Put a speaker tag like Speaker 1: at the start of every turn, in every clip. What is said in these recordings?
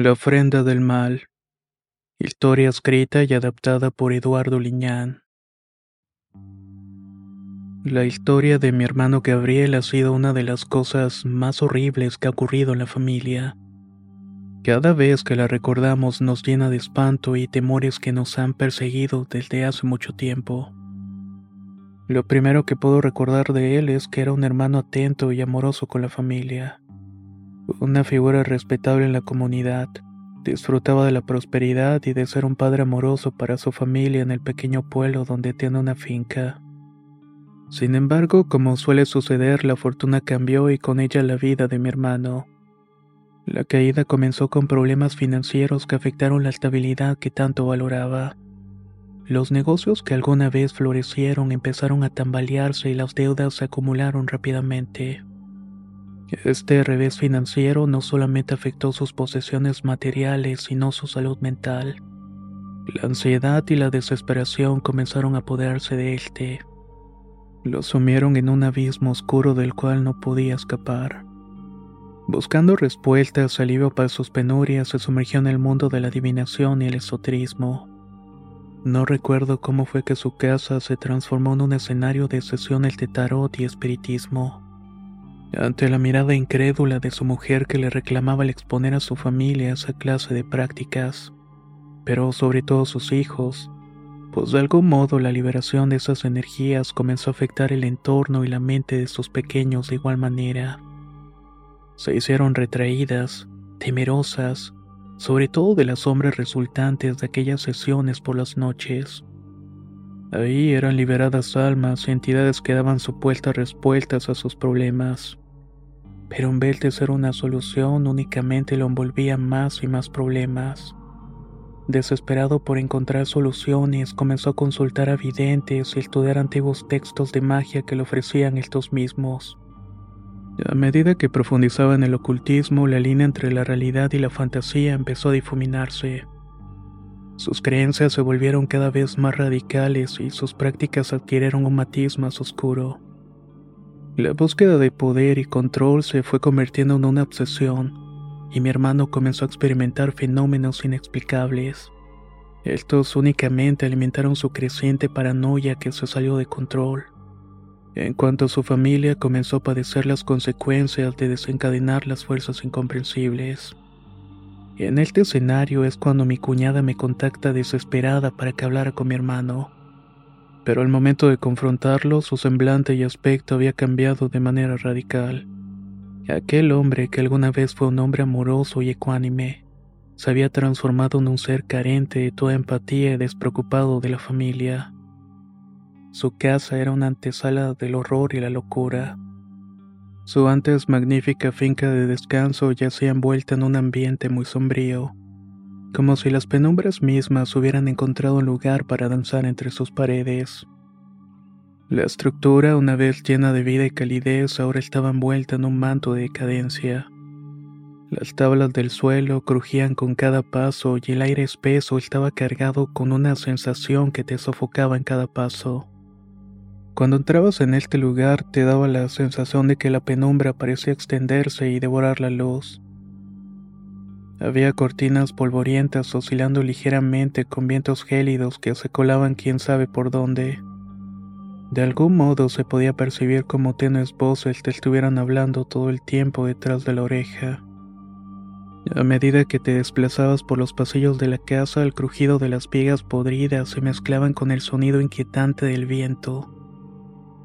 Speaker 1: La ofrenda del mal. Historia escrita y adaptada por Eduardo Liñán. La historia de mi hermano Gabriel ha sido una de las cosas más horribles que ha ocurrido en la familia. Cada vez que la recordamos nos llena de espanto y temores que nos han perseguido desde hace mucho tiempo. Lo primero que puedo recordar de él es que era un hermano atento y amoroso con la familia. Una figura respetable en la comunidad. Disfrutaba de la prosperidad y de ser un padre amoroso para su familia en el pequeño pueblo donde tiene una finca. Sin embargo, como suele suceder, la fortuna cambió y con ella la vida de mi hermano. La caída comenzó con problemas financieros que afectaron la estabilidad que tanto valoraba. Los negocios que alguna vez florecieron empezaron a tambalearse y las deudas se acumularon rápidamente. Este revés financiero no solamente afectó sus posesiones materiales, sino su salud mental. La ansiedad y la desesperación comenzaron a apoderarse de él. Lo sumieron en un abismo oscuro del cual no podía escapar. Buscando respuestas, alivio para sus penurias, se sumergió en el mundo de la adivinación y el esoterismo. No recuerdo cómo fue que su casa se transformó en un escenario de sesiones de tarot y espiritismo. Ante la mirada incrédula de su mujer que le reclamaba el exponer a su familia esa clase de prácticas, pero sobre todo sus hijos, pues de algún modo la liberación de esas energías comenzó a afectar el entorno y la mente de sus pequeños de igual manera. Se hicieron retraídas, temerosas, sobre todo de las sombras resultantes de aquellas sesiones por las noches. Ahí eran liberadas almas y entidades que daban supuestas respuestas a sus problemas. Pero en vez de ser una solución, únicamente lo envolvía más y más problemas. Desesperado por encontrar soluciones, comenzó a consultar a videntes y estudiar antiguos textos de magia que le ofrecían estos mismos. A medida que profundizaba en el ocultismo, la línea entre la realidad y la fantasía empezó a difuminarse. Sus creencias se volvieron cada vez más radicales y sus prácticas adquirieron un matiz más oscuro. La búsqueda de poder y control se fue convirtiendo en una obsesión y mi hermano comenzó a experimentar fenómenos inexplicables. Estos únicamente alimentaron su creciente paranoia que se salió de control. En cuanto su familia comenzó a padecer las consecuencias de desencadenar las fuerzas incomprensibles. En este escenario es cuando mi cuñada me contacta desesperada para que hablara con mi hermano. Pero al momento de confrontarlo, su semblante y aspecto había cambiado de manera radical. Aquel hombre que alguna vez fue un hombre amoroso y ecuánime, se había transformado en un ser carente de toda empatía y despreocupado de la familia. Su casa era una antesala del horror y la locura. Su antes magnífica finca de descanso yacía envuelta en un ambiente muy sombrío, como si las penumbras mismas hubieran encontrado un lugar para danzar entre sus paredes. La estructura, una vez llena de vida y calidez, ahora estaba envuelta en un manto de decadencia. Las tablas del suelo crujían con cada paso y el aire espeso estaba cargado con una sensación que te sofocaba en cada paso. Cuando entrabas en este lugar te daba la sensación de que la penumbra parecía extenderse y devorar la luz. Había cortinas polvorientas oscilando ligeramente con vientos gélidos que se colaban quién sabe por dónde. De algún modo se podía percibir como tenues voces te estuvieran hablando todo el tiempo detrás de la oreja. A medida que te desplazabas por los pasillos de la casa, el crujido de las vigas podridas se mezclaban con el sonido inquietante del viento.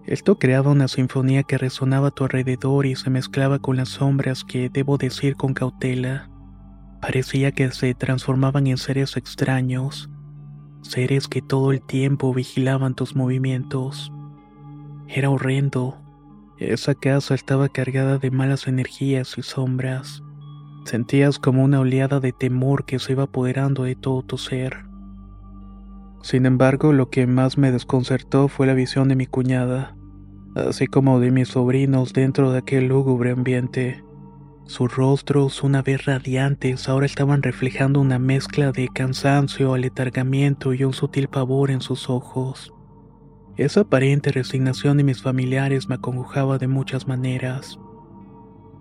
Speaker 1: Esto creaba una sinfonía que resonaba a tu alrededor y se mezclaba con las sombras que, debo decir con cautela, parecía que se transformaban en seres extraños, seres que todo el tiempo vigilaban tus movimientos. Era horrendo, Esa casa estaba cargada de malas energías y sombras. Sentías como una oleada de temor que se iba apoderando de todo tu ser. Sin embargo, lo que más me desconcertó fue la visión de mi cuñada, así como de mis sobrinos dentro de aquel lúgubre ambiente. Sus rostros, una vez radiantes, ahora estaban reflejando una mezcla de cansancio, aletargamiento y un sutil pavor en sus ojos. Esa aparente resignación de mis familiares me acongojaba de muchas maneras.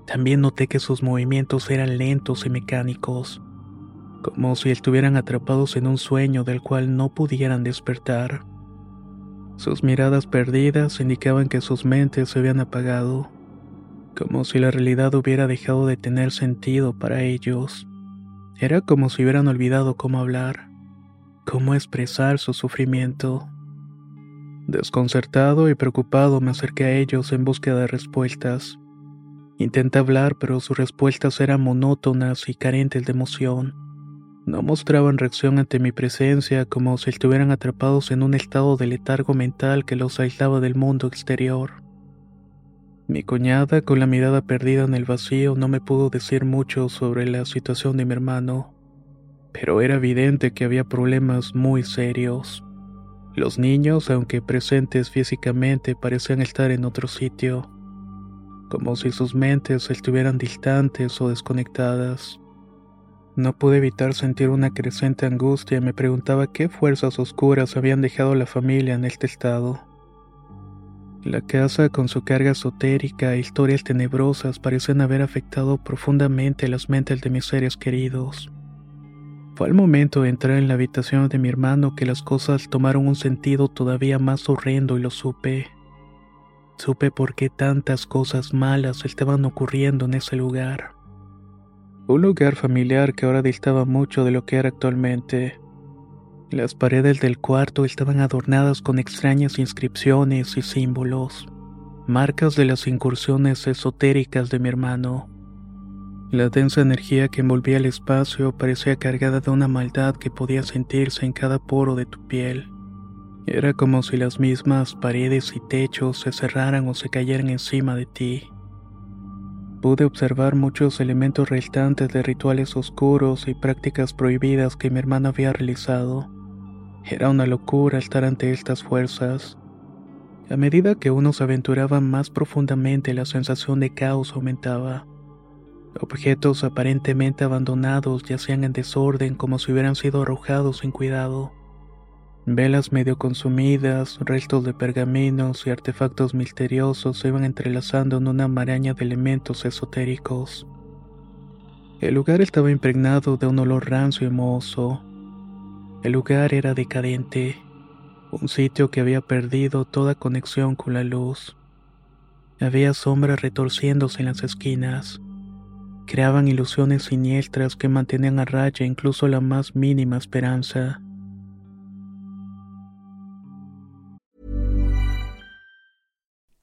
Speaker 1: También noté que sus movimientos eran lentos y mecánicos, como si estuvieran atrapados en un sueño del cual no pudieran despertar. Sus miradas perdidas indicaban que sus mentes se habían apagado, como si la realidad hubiera dejado de tener sentido para ellos. Era como si hubieran olvidado cómo hablar, cómo expresar su sufrimiento. Desconcertado y preocupado me acerqué a ellos en búsqueda de respuestas. Intenté hablar, pero sus respuestas eran monótonas y carentes de emoción. No mostraban reacción ante mi presencia como si estuvieran atrapados en un estado de letargo mental que los aislaba del mundo exterior. Mi cuñada, con la mirada perdida en el vacío, no me pudo decir mucho sobre la situación de mi hermano, pero era evidente que había problemas muy serios. Los niños, aunque presentes físicamente, parecían estar en otro sitio, como si sus mentes estuvieran distantes o desconectadas. No pude evitar sentir una creciente angustia y me preguntaba qué fuerzas oscuras habían dejado a la familia en este estado. La casa, con su carga esotérica e historias tenebrosas, parecían haber afectado profundamente las mentes de mis seres queridos. Fue al momento de entrar en la habitación de mi hermano que las cosas tomaron un sentido todavía más horrendo y lo supe. Supe por qué tantas cosas malas estaban ocurriendo en ese lugar. Un lugar familiar que ahora distaba mucho de lo que era actualmente. Las paredes del cuarto estaban adornadas con extrañas inscripciones y símbolos, marcas de las incursiones esotéricas de mi hermano. La densa energía que envolvía el espacio parecía cargada de una maldad que podía sentirse en cada poro de tu piel. Era como si las mismas paredes y techos se cerraran o se cayeran encima de ti. Pude observar muchos elementos restantes de rituales oscuros y prácticas prohibidas que mi hermano había realizado. Era una locura estar ante estas fuerzas. A medida que uno se aventuraba más profundamente, la sensación de caos aumentaba. Objetos aparentemente abandonados yacían en desorden como si hubieran sido arrojados sin cuidado. Velas medio consumidas, restos de pergaminos y artefactos misteriosos se iban entrelazando en una maraña de elementos esotéricos. El lugar estaba impregnado de un olor rancio y mohoso. El lugar era decadente, un sitio que había perdido toda conexión con la luz. Había sombras retorciéndose en las esquinas creaban ilusiones siniestras que mantenían a raya incluso la más mínima esperanza.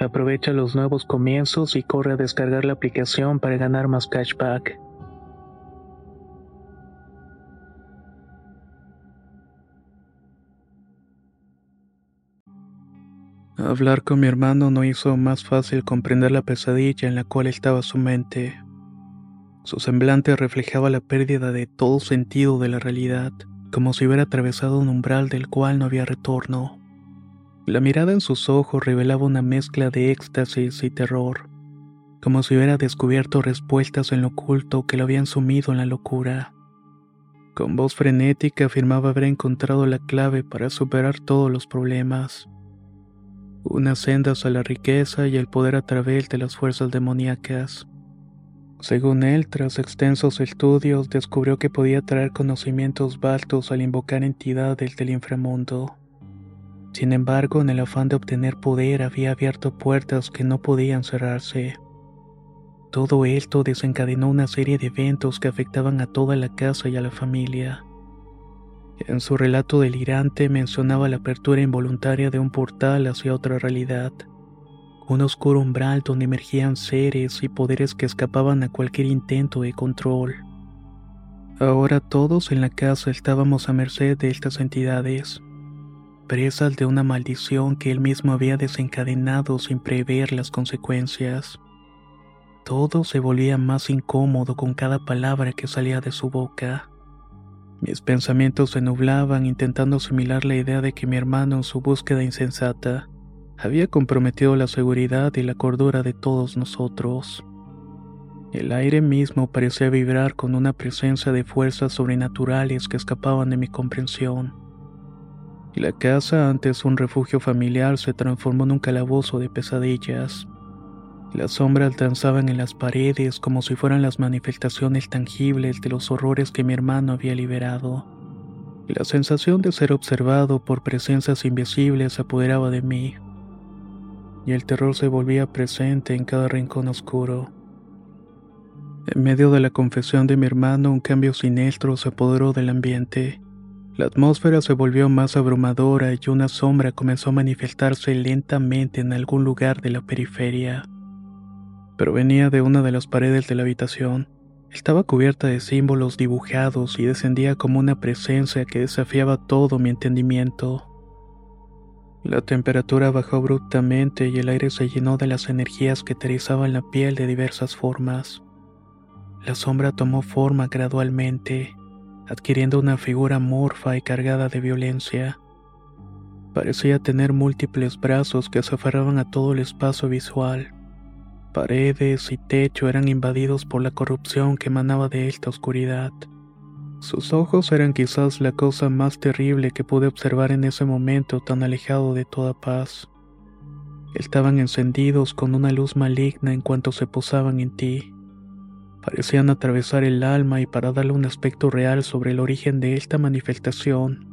Speaker 1: Aprovecha los nuevos comienzos y corre a descargar la aplicación para ganar más cashback. Hablar con mi hermano no hizo más fácil comprender la pesadilla en la cual estaba su mente. Su semblante reflejaba la pérdida de todo sentido de la realidad, como si hubiera atravesado un umbral del cual no había retorno. La mirada en sus ojos revelaba una mezcla de éxtasis y terror, como si hubiera descubierto respuestas en lo oculto que lo habían sumido en la locura. Con voz frenética afirmaba haber encontrado la clave para superar todos los problemas. Unas sendas a la riqueza y el poder a través de las fuerzas demoníacas. Según él, tras extensos estudios, descubrió que podía traer conocimientos vastos al invocar entidades del inframundo. Sin embargo, en el afán de obtener poder había abierto puertas que no podían cerrarse. Todo esto desencadenó una serie de eventos que afectaban a toda la casa y a la familia. En su relato delirante mencionaba la apertura involuntaria de un portal hacia otra realidad, un oscuro umbral donde emergían seres y poderes que escapaban a cualquier intento de control. Ahora todos en la casa estábamos a merced de estas entidades presas de una maldición que él mismo había desencadenado sin prever las consecuencias. Todo se volvía más incómodo con cada palabra que salía de su boca. Mis pensamientos se nublaban intentando asimilar la idea de que mi hermano en su búsqueda insensata había comprometido la seguridad y la cordura de todos nosotros. El aire mismo parecía vibrar con una presencia de fuerzas sobrenaturales que escapaban de mi comprensión. La casa, antes un refugio familiar, se transformó en un calabozo de pesadillas. Las sombras danzaban en las paredes como si fueran las manifestaciones tangibles de los horrores que mi hermano había liberado. La sensación de ser observado por presencias invisibles se apoderaba de mí, y el terror se volvía presente en cada rincón oscuro. En medio de la confesión de mi hermano, un cambio siniestro se apoderó del ambiente. La atmósfera se volvió más abrumadora y una sombra comenzó a manifestarse lentamente en algún lugar de la periferia. Pero venía de una de las paredes de la habitación. Estaba cubierta de símbolos dibujados y descendía como una presencia que desafiaba todo mi entendimiento. La temperatura bajó abruptamente y el aire se llenó de las energías que aterrizaban la piel de diversas formas. La sombra tomó forma gradualmente adquiriendo una figura morfa y cargada de violencia. Parecía tener múltiples brazos que se aferraban a todo el espacio visual. Paredes y techo eran invadidos por la corrupción que emanaba de esta oscuridad. Sus ojos eran quizás la cosa más terrible que pude observar en ese momento tan alejado de toda paz. Estaban encendidos con una luz maligna en cuanto se posaban en ti parecían atravesar el alma y para darle un aspecto real sobre el origen de esta manifestación,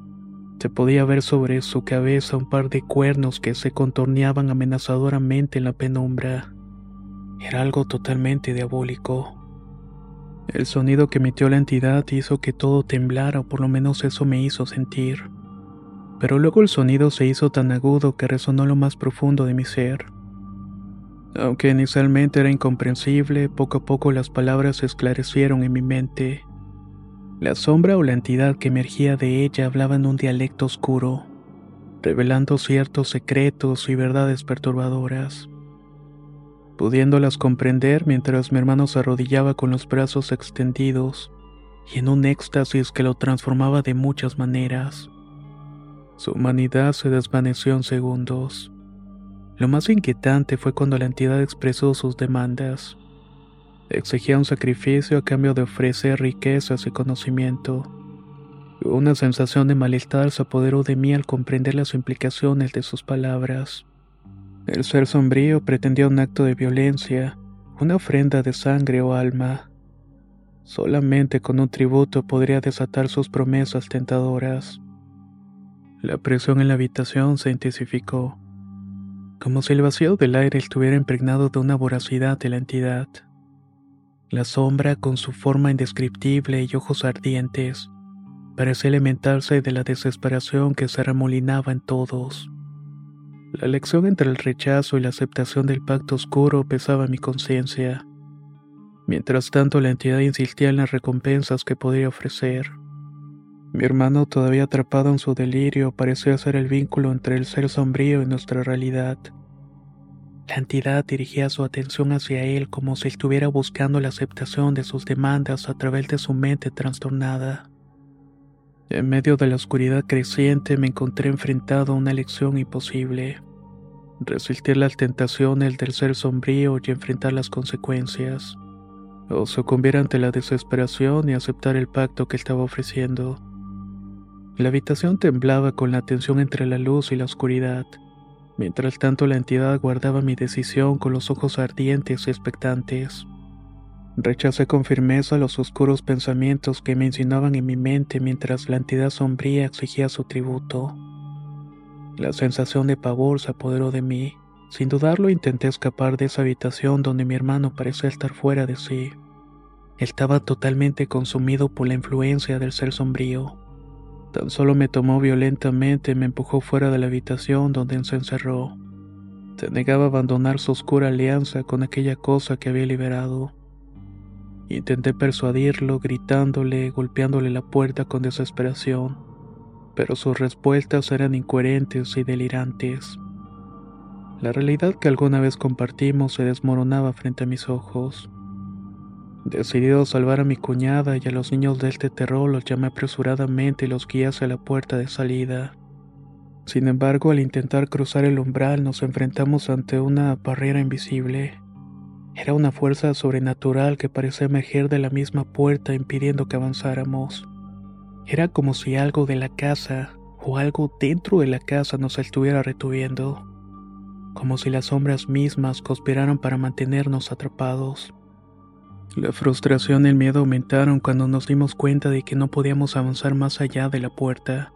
Speaker 1: se podía ver sobre su cabeza un par de cuernos que se contorneaban amenazadoramente en la penumbra. Era algo totalmente diabólico. El sonido que emitió la entidad hizo que todo temblara, o por lo menos eso me hizo sentir. Pero luego el sonido se hizo tan agudo que resonó lo más profundo de mi ser. Aunque inicialmente era incomprensible, poco a poco las palabras se esclarecieron en mi mente. La sombra o la entidad que emergía de ella hablaba en un dialecto oscuro, revelando ciertos secretos y verdades perturbadoras. Pudiéndolas comprender mientras mi hermano se arrodillaba con los brazos extendidos y en un éxtasis que lo transformaba de muchas maneras. Su humanidad se desvaneció en segundos. Lo más inquietante fue cuando la entidad expresó sus demandas. Exigía un sacrificio a cambio de ofrecer riquezas y conocimiento. Una sensación de malestar se apoderó de mí al comprender las implicaciones de sus palabras. El ser sombrío pretendía un acto de violencia, una ofrenda de sangre o alma. Solamente con un tributo podría desatar sus promesas tentadoras. La presión en la habitación se intensificó, como si el vacío del aire estuviera impregnado de una voracidad de la entidad. La sombra, con su forma indescriptible y ojos ardientes, parecía alimentarse de la desesperación que se remolinaba en todos. La elección entre el rechazo y la aceptación del pacto oscuro pesaba mi conciencia. Mientras tanto, la entidad insistía en las recompensas que podría ofrecer. Mi hermano, todavía atrapado en su delirio, parecía ser el vínculo entre el ser sombrío y nuestra realidad. La entidad dirigía su atención hacia él como si estuviera buscando la aceptación de sus demandas a través de su mente trastornada. En medio de la oscuridad creciente me encontré enfrentado a una elección imposible. Resistir las tentaciones del ser sombrío y enfrentar las consecuencias. O sucumbir ante la desesperación y aceptar el pacto que estaba ofreciendo. La habitación temblaba con la tensión entre la luz y la oscuridad. Mientras tanto la entidad guardaba mi decisión con los ojos ardientes y expectantes. Rechacé con firmeza los oscuros pensamientos que me insinuaban en mi mente mientras la entidad sombría exigía su tributo. La sensación de pavor se apoderó de mí. Sin dudarlo intenté escapar de esa habitación donde mi hermano parecía estar fuera de sí. Estaba totalmente consumido por la influencia del ser sombrío. Tan solo me tomó violentamente y me empujó fuera de la habitación donde se encerró. Se negaba a abandonar su oscura alianza con aquella cosa que había liberado. Intenté persuadirlo, gritándole, golpeándole la puerta con desesperación, pero sus respuestas eran incoherentes y delirantes. La realidad que alguna vez compartimos se desmoronaba frente a mis ojos. Decidido a salvar a mi cuñada y a los niños de este terror, los llamé apresuradamente y los guié hacia la puerta de salida. Sin embargo, al intentar cruzar el umbral nos enfrentamos ante una barrera invisible. Era una fuerza sobrenatural que parecía emerger de la misma puerta impidiendo que avanzáramos. Era como si algo de la casa o algo dentro de la casa nos estuviera retuviendo, como si las sombras mismas conspiraran para mantenernos atrapados. La frustración y el miedo aumentaron cuando nos dimos cuenta de que no podíamos avanzar más allá de la puerta.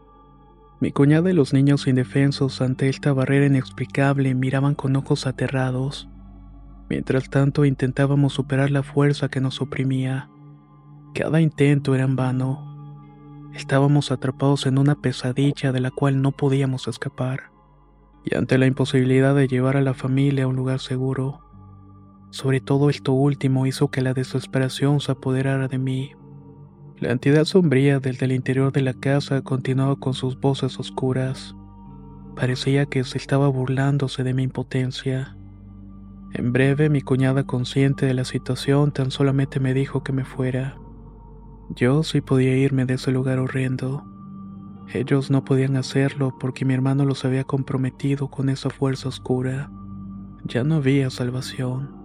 Speaker 1: Mi cuñada y los niños indefensos ante esta barrera inexplicable miraban con ojos aterrados. Mientras tanto intentábamos superar la fuerza que nos oprimía. Cada intento era en vano. Estábamos atrapados en una pesadilla de la cual no podíamos escapar. Y ante la imposibilidad de llevar a la familia a un lugar seguro, sobre todo esto último hizo que la desesperación se apoderara de mí. La entidad sombría desde el interior de la casa continuaba con sus voces oscuras. Parecía que se estaba burlándose de mi impotencia. En breve, mi cuñada, consciente de la situación, tan solamente me dijo que me fuera. Yo sí podía irme de ese lugar horrendo. Ellos no podían hacerlo porque mi hermano los había comprometido con esa fuerza oscura. Ya no había salvación.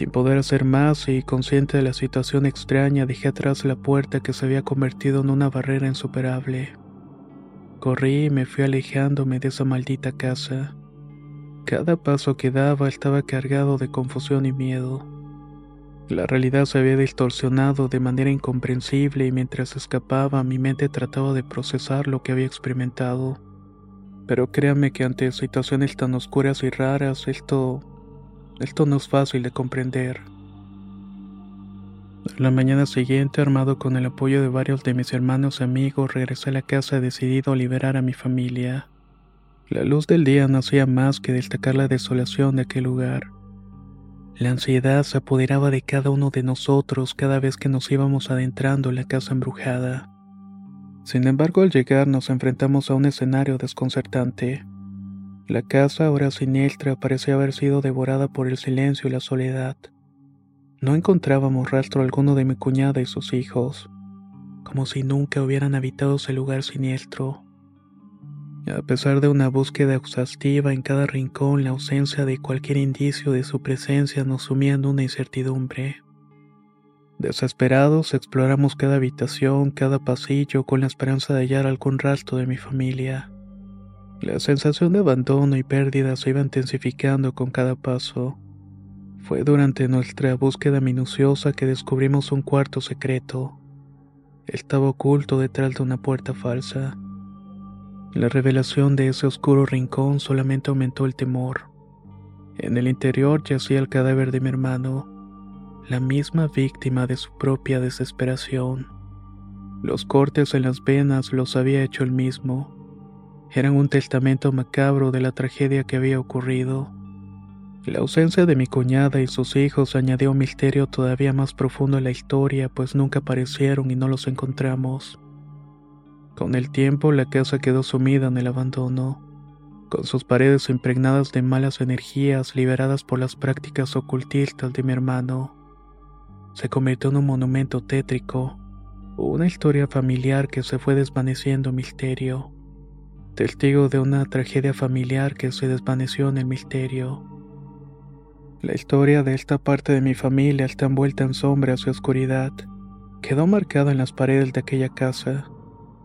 Speaker 1: Sin poder hacer más y consciente de la situación extraña, dejé atrás la puerta que se había convertido en una barrera insuperable. Corrí y me fui alejándome de esa maldita casa. Cada paso que daba estaba cargado de confusión y miedo. La realidad se había distorsionado de manera incomprensible y mientras escapaba mi mente trataba de procesar lo que había experimentado. Pero créanme que ante situaciones tan oscuras y raras esto... esto no es fácil de comprender. La mañana siguiente, armado con el apoyo de varios de mis hermanos y amigos, regresé a la casa decidido a liberar a mi familia. La luz del día no hacía más que destacar la desolación de aquel lugar. La ansiedad se apoderaba de cada uno de nosotros cada vez que nos íbamos adentrando en la casa embrujada. Sin embargo, al llegar nos enfrentamos a un escenario desconcertante. La casa, ahora siniestra, parecía haber sido devorada por el silencio y la soledad. No encontrábamos rastro alguno de mi cuñada y sus hijos, como si nunca hubieran habitado ese lugar siniestro. A pesar de una búsqueda exhaustiva en cada rincón, la ausencia de cualquier indicio de su presencia nos sumía en una incertidumbre. Desesperados, exploramos cada habitación, cada pasillo, con la esperanza de hallar algún rastro de mi familia. La sensación de abandono y pérdida se iba intensificando con cada paso. Fue durante nuestra búsqueda minuciosa que descubrimos un cuarto secreto. Estaba oculto detrás de una puerta falsa. La revelación de ese oscuro rincón solamente aumentó el temor. En el interior yacía el cadáver de mi hermano, la misma víctima de su propia desesperación. Los cortes en las venas los había hecho el mismo. Eran un testamento macabro de la tragedia que había ocurrido. La ausencia de mi cuñada y sus hijos añadió un misterio todavía más profundo a la historia, pues nunca aparecieron y no los encontramos. Con el tiempo la casa quedó sumida en el abandono, con sus paredes impregnadas de malas energías liberadas por las prácticas ocultistas de mi hermano. Se convirtió en un monumento tétrico, una historia familiar que se fue desvaneciendo en misterio, testigo de una tragedia familiar que se desvaneció en el misterio. La historia de esta parte de mi familia está envuelta en sombras y oscuridad. Quedó marcada en las paredes de aquella casa.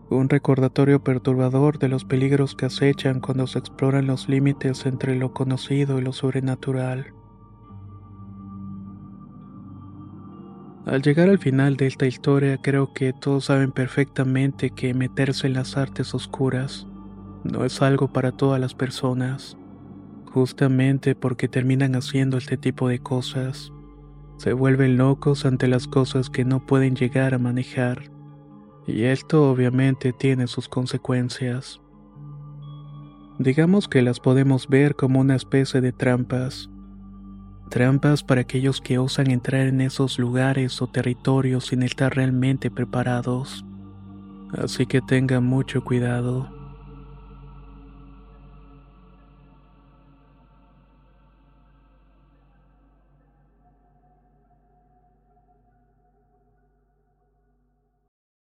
Speaker 1: Un recordatorio perturbador de los peligros que acechan cuando se exploran los límites entre lo conocido y lo sobrenatural. Al llegar al final de esta historia creo que todos saben perfectamente que meterse en las artes oscuras no es algo para todas las personas justamente porque terminan haciendo este tipo de cosas. Se vuelven locos ante las cosas que no pueden llegar a manejar. Y esto obviamente tiene sus consecuencias. Digamos que las podemos ver como una especie de trampas. Trampas para aquellos que osan entrar en esos lugares o territorios sin estar realmente preparados. Así que tengan mucho cuidado.